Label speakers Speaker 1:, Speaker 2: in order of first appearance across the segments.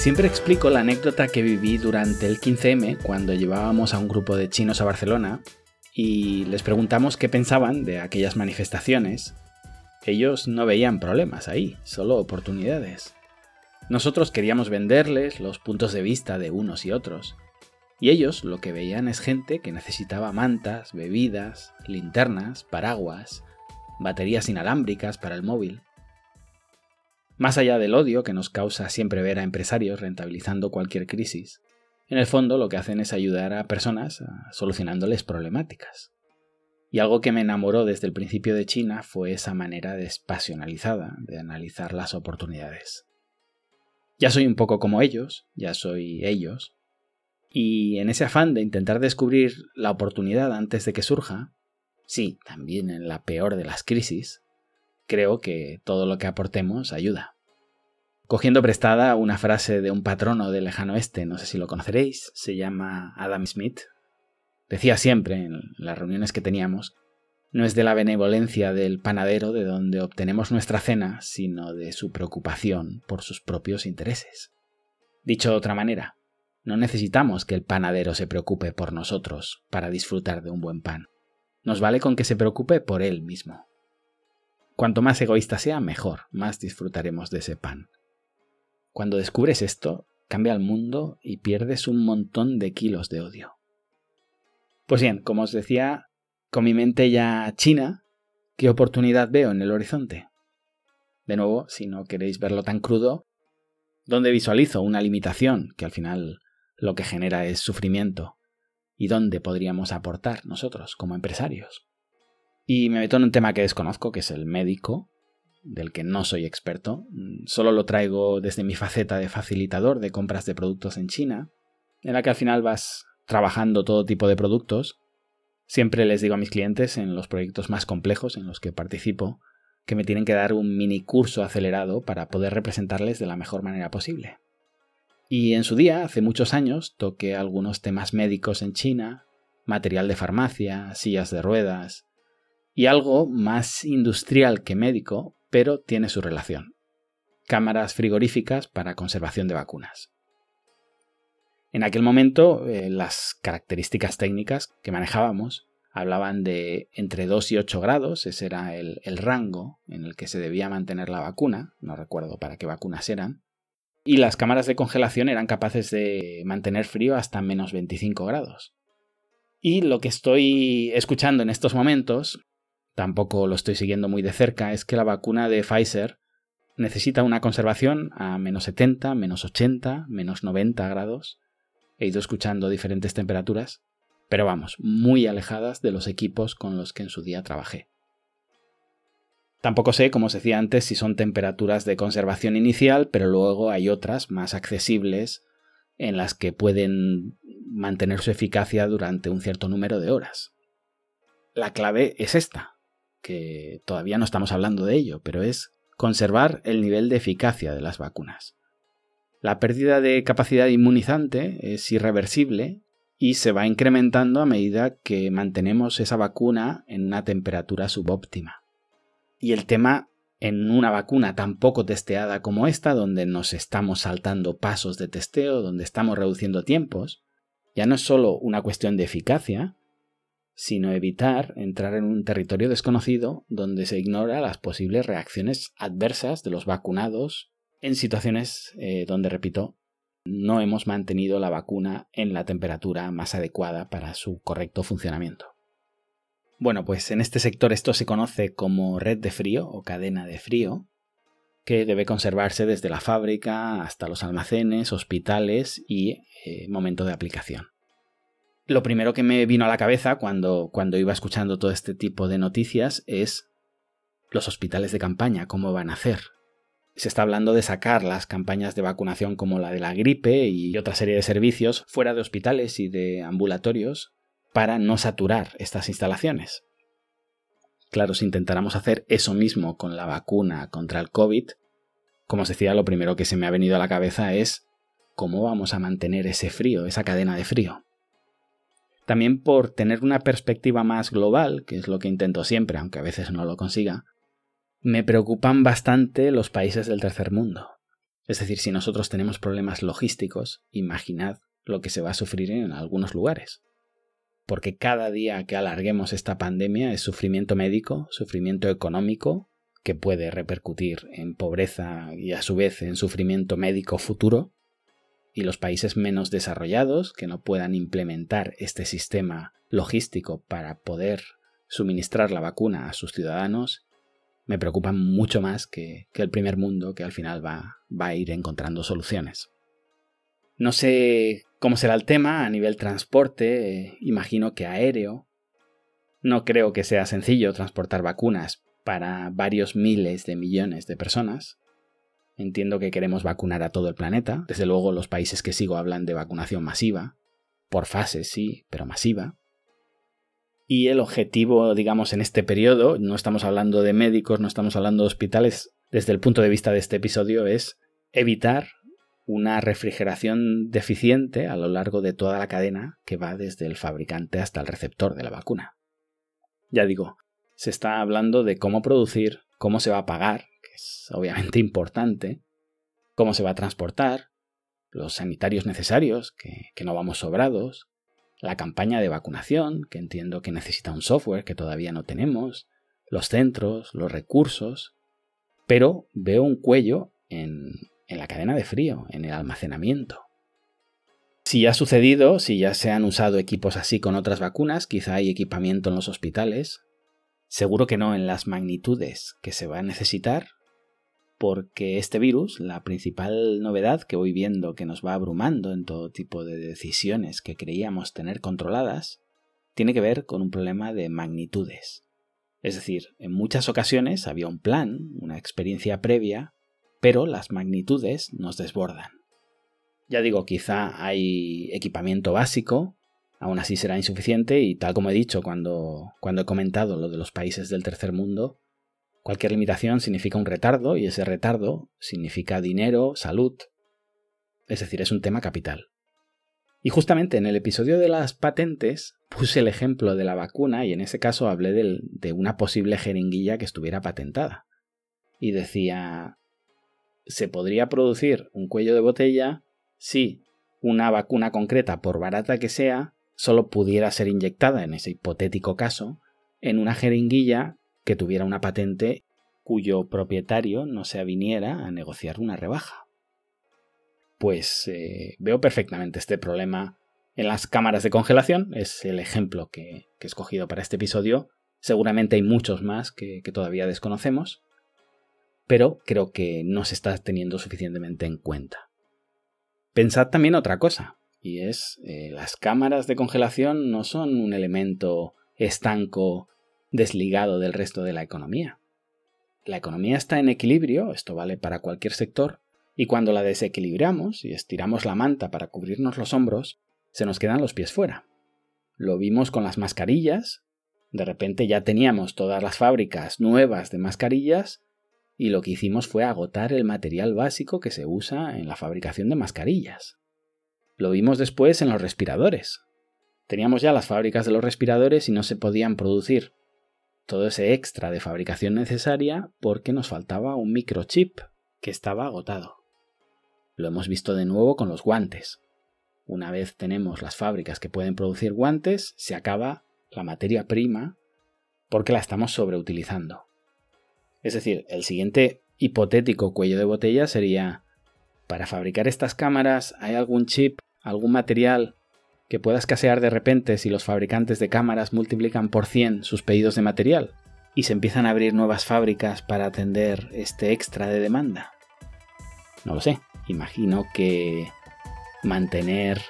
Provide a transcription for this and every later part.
Speaker 1: Siempre explico la anécdota que viví durante el 15M cuando llevábamos a un grupo de chinos a Barcelona y les preguntamos qué pensaban de aquellas manifestaciones. Ellos no veían problemas ahí, solo oportunidades. Nosotros queríamos venderles los puntos de vista de unos y otros. Y ellos lo que veían es gente que necesitaba mantas, bebidas, linternas, paraguas, baterías inalámbricas para el móvil. Más allá del odio que nos causa siempre ver a empresarios rentabilizando cualquier crisis, en el fondo lo que hacen es ayudar a personas solucionándoles problemáticas. Y algo que me enamoró desde el principio de China fue esa manera despasionalizada de analizar las oportunidades. Ya soy un poco como ellos, ya soy ellos, y en ese afán de intentar descubrir la oportunidad antes de que surja, sí, también en la peor de las crisis, creo que todo lo que aportemos ayuda. Cogiendo prestada una frase de un patrono del lejano oeste, no sé si lo conoceréis, se llama Adam Smith, decía siempre en las reuniones que teníamos no es de la benevolencia del panadero de donde obtenemos nuestra cena, sino de su preocupación por sus propios intereses. Dicho de otra manera, no necesitamos que el panadero se preocupe por nosotros para disfrutar de un buen pan. Nos vale con que se preocupe por él mismo. Cuanto más egoísta sea, mejor, más disfrutaremos de ese pan. Cuando descubres esto, cambia el mundo y pierdes un montón de kilos de odio. Pues bien, como os decía, con mi mente ya china, ¿qué oportunidad veo en el horizonte? De nuevo, si no queréis verlo tan crudo, ¿dónde visualizo una limitación que al final lo que genera es sufrimiento? ¿Y dónde podríamos aportar nosotros como empresarios? Y me meto en un tema que desconozco, que es el médico, del que no soy experto. Solo lo traigo desde mi faceta de facilitador de compras de productos en China, en la que al final vas trabajando todo tipo de productos Siempre les digo a mis clientes en los proyectos más complejos en los que participo que me tienen que dar un mini curso acelerado para poder representarles de la mejor manera posible. Y en su día, hace muchos años, toqué algunos temas médicos en China, material de farmacia, sillas de ruedas, y algo más industrial que médico, pero tiene su relación. Cámaras frigoríficas para conservación de vacunas. En aquel momento, eh, las características técnicas que manejábamos hablaban de entre 2 y 8 grados, ese era el, el, rango en el que se debía mantener la vacuna, no recuerdo para qué vacunas eran, y las cámaras de congelación eran capaces de mantener frío hasta menos 25 grados. Y lo que estoy escuchando en estos momentos, tampoco lo estoy siguiendo muy de cerca, es que la vacuna de Pfizer necesita una conservación a menos 70, menos 80, menos 90 grados, he ido escuchando diferentes temperaturas, pero vamos, muy alejadas de los equipos con los que en su día trabajé. Tampoco sé, como os decía antes, si son temperaturas de conservación inicial, pero luego hay otras más accesibles en las que pueden mantener su eficacia durante un cierto número de horas. La clave es esta, que todavía no estamos hablando de ello, pero es conservar el nivel de eficacia de las vacunas. La pérdida de capacidad inmunizante es irreversible y se va incrementando a medida que mantenemos esa vacuna en una temperatura subóptima. Y el tema en una vacuna tan poco testeada como esta, donde nos estamos saltando pasos de testeo, donde estamos reduciendo tiempos, ya no es solo una cuestión de eficacia, sino evitar entrar en un territorio desconocido donde se ignora las posibles reacciones adversas de los vacunados en situaciones eh, donde, repito, no hemos mantenido la vacuna en la temperatura más adecuada para su correcto funcionamiento. Bueno, pues en este sector esto se conoce como red de frío o cadena de frío, que debe conservarse desde la fábrica hasta los almacenes, hospitales y eh, momento de aplicación. Lo primero que me vino a la cabeza cuando, cuando iba escuchando todo este tipo de noticias es los hospitales de campaña, cómo van a hacer, se está hablando de sacar las campañas de vacunación como la de la gripe y otra serie de servicios fuera de hospitales y de ambulatorios para no saturar estas instalaciones. Claro, si intentáramos hacer eso mismo con la vacuna contra el COVID, como os decía, lo primero que se me ha venido a la cabeza es cómo vamos a mantener ese frío, esa cadena de frío. También por tener una perspectiva más global, que es lo que intento siempre, aunque a veces no lo consiga, me preocupan bastante los países del tercer mundo. Es decir, si nosotros tenemos problemas logísticos, imaginad lo que se va a sufrir en algunos lugares. Porque cada día que alarguemos esta pandemia es sufrimiento médico, sufrimiento económico, que puede repercutir en pobreza y a su vez en sufrimiento médico futuro, y los países menos desarrollados que no puedan implementar este sistema logístico para poder suministrar la vacuna a sus ciudadanos me preocupan mucho más que, el primer mundo que al final va, va a ir encontrando soluciones. No sé cómo será el tema a nivel transporte, eh, imagino que aéreo. No creo que sea sencillo transportar vacunas para varios miles de millones de personas. Entiendo que queremos vacunar a todo el planeta. Desde luego los países que sigo hablan de vacunación masiva. Por fases, sí, pero masiva. Y el objetivo, digamos, en este periodo, no estamos hablando de médicos, no estamos hablando de hospitales, desde el punto de vista de este episodio es evitar una refrigeración deficiente a lo largo de toda la cadena que va desde el fabricante hasta el receptor de la vacuna. Ya digo, se está hablando de cómo producir, cómo se va a pagar, obviamente importante, cómo se va a transportar, los sanitarios necesarios, que, que no vamos sobrados, la campaña de vacunación, que entiendo que necesita un software que todavía no tenemos, los centros, los recursos, pero veo un cuello en, en la cadena de frío, en el almacenamiento. Si ha sucedido, si ya se han usado equipos así con otras vacunas, quizá hay equipamiento en los hospitales, seguro que no en las magnitudes que se va a necesitar porque este virus, la principal novedad que voy viendo que nos va abrumando en todo tipo de decisiones que creíamos tener controladas, tiene que ver con un problema de magnitudes. Es decir, en muchas ocasiones había un plan, una experiencia previa, pero las magnitudes nos desbordan. Ya digo, quizá hay equipamiento básico, aún así será insuficiente y tal como he dicho cuando, cuando he comentado lo de los países del tercer mundo, Cualquier limitación significa un retardo y ese retardo significa dinero, salud. Es decir, es un tema capital. Y justamente en el episodio de las patentes puse el ejemplo de la vacuna y en ese caso hablé de, una posible jeringuilla que estuviera patentada. Y decía, se podría producir un cuello de botella si una vacuna concreta, por barata que sea, solo pudiera ser inyectada, en ese hipotético caso, en una jeringuilla que tuviera una patente cuyo propietario no se aviniera a negociar una rebaja. Pues eh, veo perfectamente este problema en las cámaras de congelación, es el ejemplo que, he escogido para este episodio. Seguramente hay muchos más que, todavía desconocemos, pero creo que no se está teniendo suficientemente en cuenta. Pensad también otra cosa, y es eh, las cámaras de congelación no son un elemento estanco desligado del resto de la economía. La economía está en equilibrio, esto vale para cualquier sector, y cuando la desequilibramos y estiramos la manta para cubrirnos los hombros, se nos quedan los pies fuera. Lo vimos con las mascarillas, de repente ya teníamos todas las fábricas nuevas de mascarillas y lo que hicimos fue agotar el material básico que se usa en la fabricación de mascarillas. Lo vimos después en los respiradores. Teníamos ya las fábricas de los respiradores y no se podían producir todo ese extra de fabricación necesaria porque nos faltaba un microchip que estaba agotado. Lo hemos visto de nuevo con los guantes. Una vez tenemos las fábricas que pueden producir guantes, se acaba la materia prima porque la estamos sobreutilizando. Es decir, el siguiente hipotético cuello de botella sería, para fabricar estas cámaras, ¿hay algún chip, algún material que pueda escasear de repente si los fabricantes de cámaras multiplican por 100 sus pedidos de material y se empiezan a abrir nuevas fábricas para atender este extra de demanda? No lo sé, imagino que mantener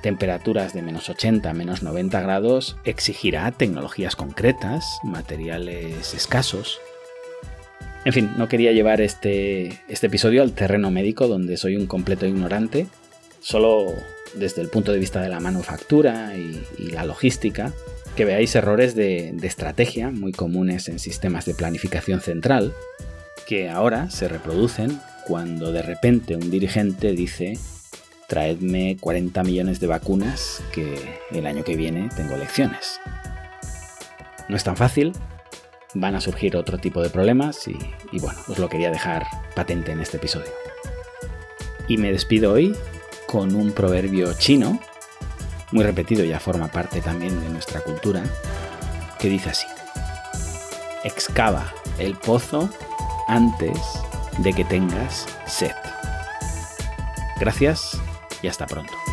Speaker 1: temperaturas de menos 80, menos 90 grados exigirá tecnologías concretas, materiales escasos. En fin, no quería llevar este, este episodio al terreno médico donde soy un completo ignorante, solo desde el punto de vista de la manufactura y, la logística, que veáis errores de, estrategia muy comunes en sistemas de planificación central, que ahora se reproducen cuando de repente un dirigente dice traedme 40 millones de vacunas que el año que viene tengo elecciones. No es tan fácil, van a surgir otro tipo de problemas y, bueno, os lo quería dejar patente en este episodio. Y me despido hoy con un proverbio chino, muy repetido, ya forma parte también de nuestra cultura, que dice así. Excava el pozo antes de que tengas sed. Gracias y hasta pronto.